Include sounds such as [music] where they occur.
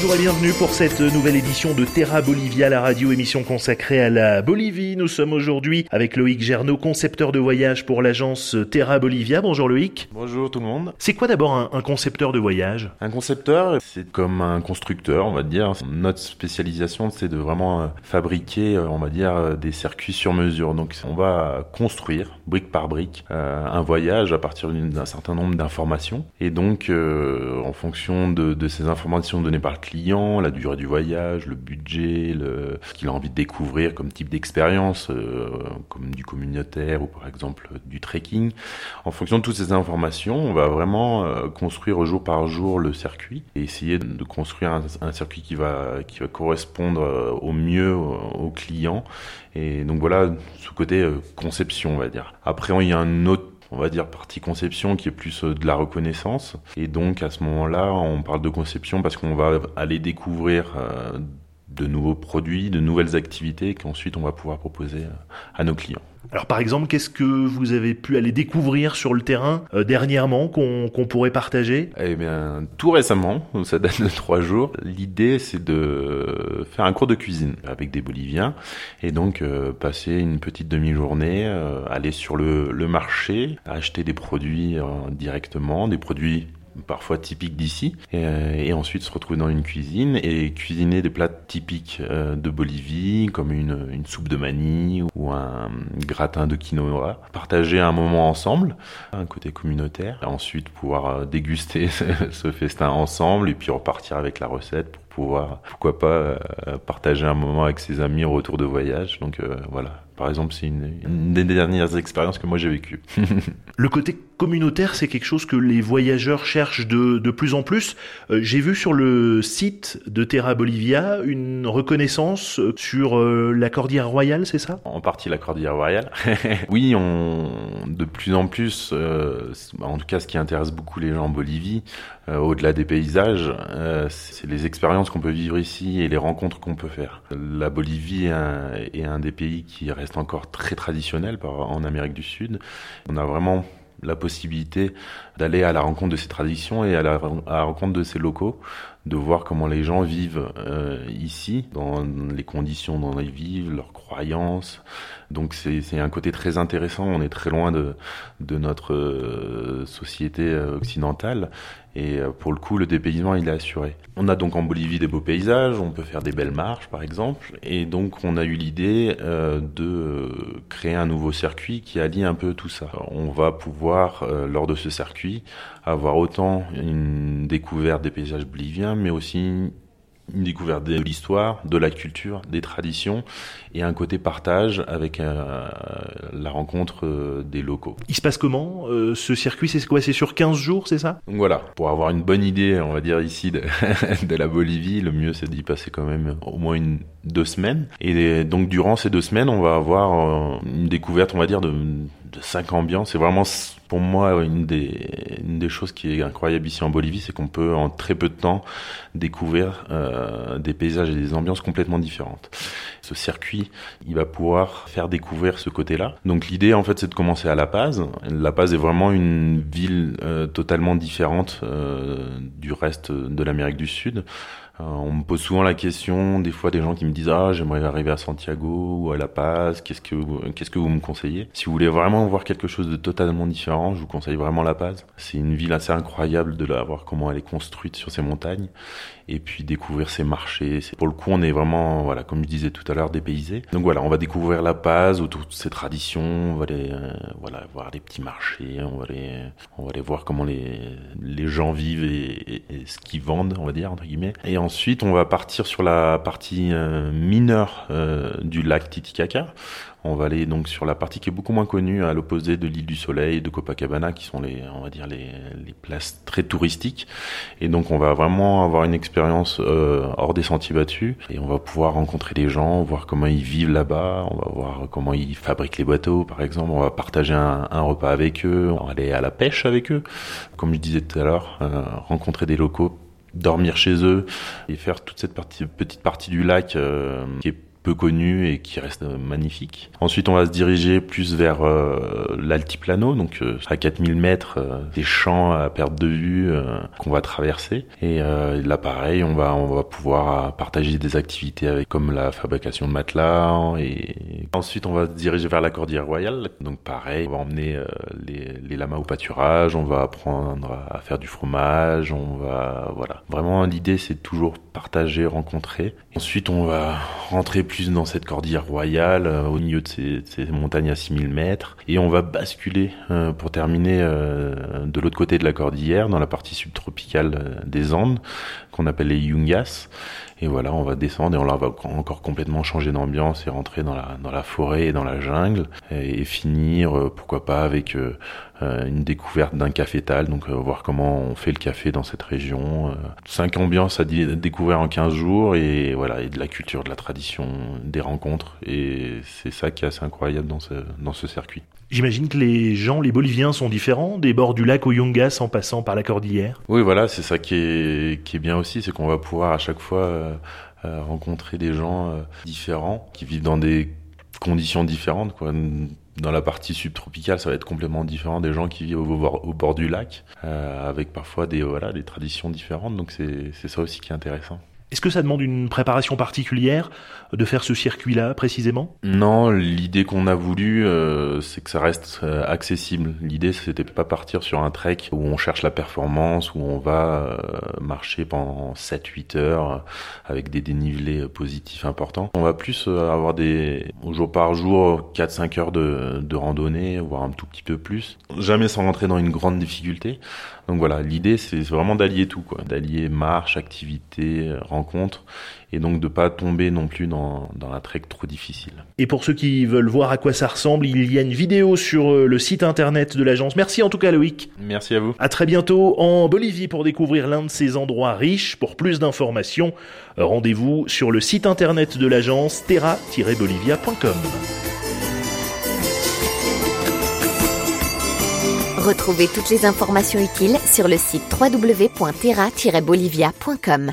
Bonjour et bienvenue pour cette nouvelle édition de Terra Bolivia, la radio émission consacrée à la Bolivie. Nous sommes aujourd'hui avec Loïc Gernot, concepteur de voyage pour l'agence Terra Bolivia. Bonjour Loïc. Bonjour tout le monde. C'est quoi d'abord un, un, concepteur de voyage? Un concepteur, c'est comme un constructeur, on va dire. Notre spécialisation, c'est de vraiment euh, fabriquer, euh, on va dire, euh, des circuits sur mesure. Donc on va construire, brique par brique, un voyage à partir d'un certain nombre d'informations. Et donc, en fonction de, de ces informations données par le client, la durée du voyage, le budget, ce qu'il a envie de découvrir comme type d'expérience, euh, comme du communautaire ou par exemple du trekking. En fonction de toutes ces informations, on va vraiment euh, construire jour par jour le circuit et essayer de construire un, circuit qui va, qui va correspondre euh, au mieux au, client. Et donc voilà, ce côté conception, on va dire. Après, il y a un autre on va dire partie conception qui est plus euh, de la reconnaissance. Et donc à ce moment-là, on parle de conception parce qu'on va aller découvrir euh, de nouveaux produits, de nouvelles activités qu'ensuite on va pouvoir proposer euh, à nos clients. Alors par exemple, qu'est-ce que vous avez pu aller découvrir sur le terrain euh, dernièrement qu'on qu pourrait partager? Eh bien, tout récemment, ça date de trois jours. L'idée, c'est de faire un cours de cuisine avec des Boliviens et donc euh, passer une petite demi-journée, euh, aller sur le, le, marché, acheter des produits directement, des produits parfois typiques d'ici, et, et, ensuite se retrouver dans une cuisine et cuisiner des plats typiques euh, de Bolivie, comme une, une, soupe de mani ou un gratin de quinoa. Partager un moment ensemble, un côté communautaire, et ensuite pouvoir euh, déguster [laughs] ce festin ensemble et puis repartir avec la recette pour pouvoir, pourquoi pas, euh, partager un moment avec ses amis au retour de voyage. Donc euh, voilà, par exemple, c'est une, une, des dernières expériences que moi j'ai vécues. [laughs] le côté communautaire, c'est quelque chose que les voyageurs cherchent de, de plus en plus. Euh, j'ai vu sur le site de Terra Bolivia une reconnaissance sur euh, la Cordillère Royale, c'est ça? En partie la Cordillère Royale. [laughs] oui, on, de plus en plus, euh, en tout cas ce qui intéresse beaucoup les gens en Bolivie, au-delà des paysages, c'est les expériences qu'on peut vivre ici et les rencontres qu'on peut faire. La Bolivie est un, des pays qui reste encore très traditionnel en Amérique du Sud. On a vraiment la possibilité d'aller à la rencontre de ces traditions et à la, rencontre de ces locaux, de voir comment les gens vivent euh, ici, dans les conditions dont ils vivent, leurs croyances. Donc c'est un côté très intéressant, on est très loin de, de notre euh, société occidentale et euh, pour le coup le dépaysement il est assuré. On a donc en Bolivie des beaux paysages, on peut faire des belles marches par exemple et donc on a eu l'idée euh, de créer un nouveau circuit qui allie un peu tout ça. On va pouvoir euh, lors de ce circuit avoir autant une découverte des paysages boliviens mais aussi une découverte de l'histoire, de la culture, des traditions et un côté partage avec euh, la rencontre euh, des locaux. Il se passe comment euh, ce circuit? C'est quoi? C'est sur 15 jours, c'est ça? Donc voilà, pour avoir une bonne idée, on va dire ici de, [laughs] de la Bolivie, le mieux c'est d'y passer quand même au moins une deux semaines. Et donc durant ces deux semaines, on va avoir une découverte, on va dire, de, de cinq ambiances. C'est vraiment pour moi une des, une des choses qui est incroyable ici en Bolivie, c'est qu'on peut en très peu de temps découvrir euh, des paysages et des ambiances complètement différentes. Ce circuit, il va pouvoir faire découvrir ce côté-là. Donc l'idée en fait c'est de commencer à La Paz. La Paz est vraiment une ville euh, totalement différente euh, du reste de l'Amérique du Sud. Euh, on me pose souvent la question, des fois des gens qui me disent ah j'aimerais arriver à Santiago ou à La Paz, qu'est-ce que qu'est-ce que vous me conseillez? Si vous voulez vraiment voir quelque chose de totalement différent, je vous conseille vraiment La Paz. C'est une ville assez incroyable de la voir comment elle est construite sur ces montagnes et puis découvrir ses marchés. Pour le coup, on est vraiment voilà comme je disais tout à l'heure dépaysé. Donc voilà, on va découvrir La Paz autour de ses traditions, on va aller euh, voilà voir les petits marchés, on va aller on va aller voir comment les les gens vivent et ce qu'ils vendent, on va dire entre guillemets. Et ensuite, on va partir sur la partie euh, mineure euh, du lac Titicaca. On va aller donc sur la partie qui est beaucoup moins connue, à l'opposé de l'île du Soleil, de Copacabana, qui sont les, on va dire les, places très touristiques. Et donc, on va vraiment avoir une expérience euh, hors des sentiers battus, et on va pouvoir rencontrer les gens, voir comment ils vivent là-bas, on va voir comment ils fabriquent les bateaux, par exemple. On va partager un, repas avec eux, on va aller à la pêche avec eux, comme je disais tout à l'heure, rencontrer des locaux dormir chez eux et faire toute cette petite partie du lac euh, qui est peu connu et qui reste magnifique. Ensuite, on va se diriger plus vers l'altiplano, donc à 4000 mètres, des champs à perte de vue qu'on va traverser. Et là, pareil, on va on va pouvoir partager des activités avec comme la fabrication de matelas et ensuite on va se diriger vers la Cordillère Royale. Donc pareil, on va emmener les lamas au pâturage, on va apprendre à faire du fromage, on va voilà. Vraiment l'idée c'est toujours partager, rencontrer. Ensuite on va rentrer plus dans cette cordillère royale euh, au milieu de ces, montagnes à 6000 mètres et on va basculer euh, pour terminer euh, de l'autre côté de la cordillère dans la partie subtropicale des Andes qu'on appelle les Yungas. Et voilà, on va descendre et on va encore complètement changer d'ambiance et rentrer dans la, dans la forêt et dans la jungle et, finir, pourquoi pas, avec une découverte d'un cafétal, donc voir comment on fait le café dans cette région. cinq ambiances à découvrir en 15 jours et voilà, et de la culture, de la tradition, des rencontres. Et c'est ça qui est assez incroyable dans ce, dans ce circuit. J'imagine que les gens, les Boliviens sont différents, des bords du lac au Yungas en passant par la cordillère. Oui, voilà, c'est ça qui est, qui est bien aussi, c'est qu'on va pouvoir à chaque fois euh, euh, rencontrer des gens euh, différents qui vivent dans des conditions différentes. Quoi. Dans la partie subtropicale, ça va être complètement différent des gens qui vivent au bord, du lac, avec parfois des, voilà, des traditions différentes. Donc c'est ça aussi qui est intéressant. Est-ce que ça demande une préparation particulière de faire ce circuit-là précisément? Non, l'idée qu'on a voulu, euh, c'est que ça reste euh, accessible. L'idée, c'était pas partir sur un trek où on cherche la performance, où on va euh, marcher pendant 7-8 heures avec des dénivelés positifs importants. On va plus avoir des, jour par jour, 4-5 heures de, de randonnée, voire un tout petit peu plus. Jamais sans rentrer dans une grande difficulté. Donc voilà, l'idée c'est vraiment d'allier tout, quoi, d'allier marche, activité, rencontre, et donc de pas tomber non plus dans, dans la trek trop difficile. Et pour ceux qui veulent voir à quoi ça ressemble, il y a une vidéo sur euh, le site internet de l'agence. Merci en tout cas Loïc. Merci à vous. À très bientôt en Bolivie pour découvrir l'un de ces endroits riches. Pour plus d'informations, rendez-vous sur le site internet de l'agence terra-bolivia.com. Retrouvez toutes les informations utiles sur le site www.terra-bolivia.com.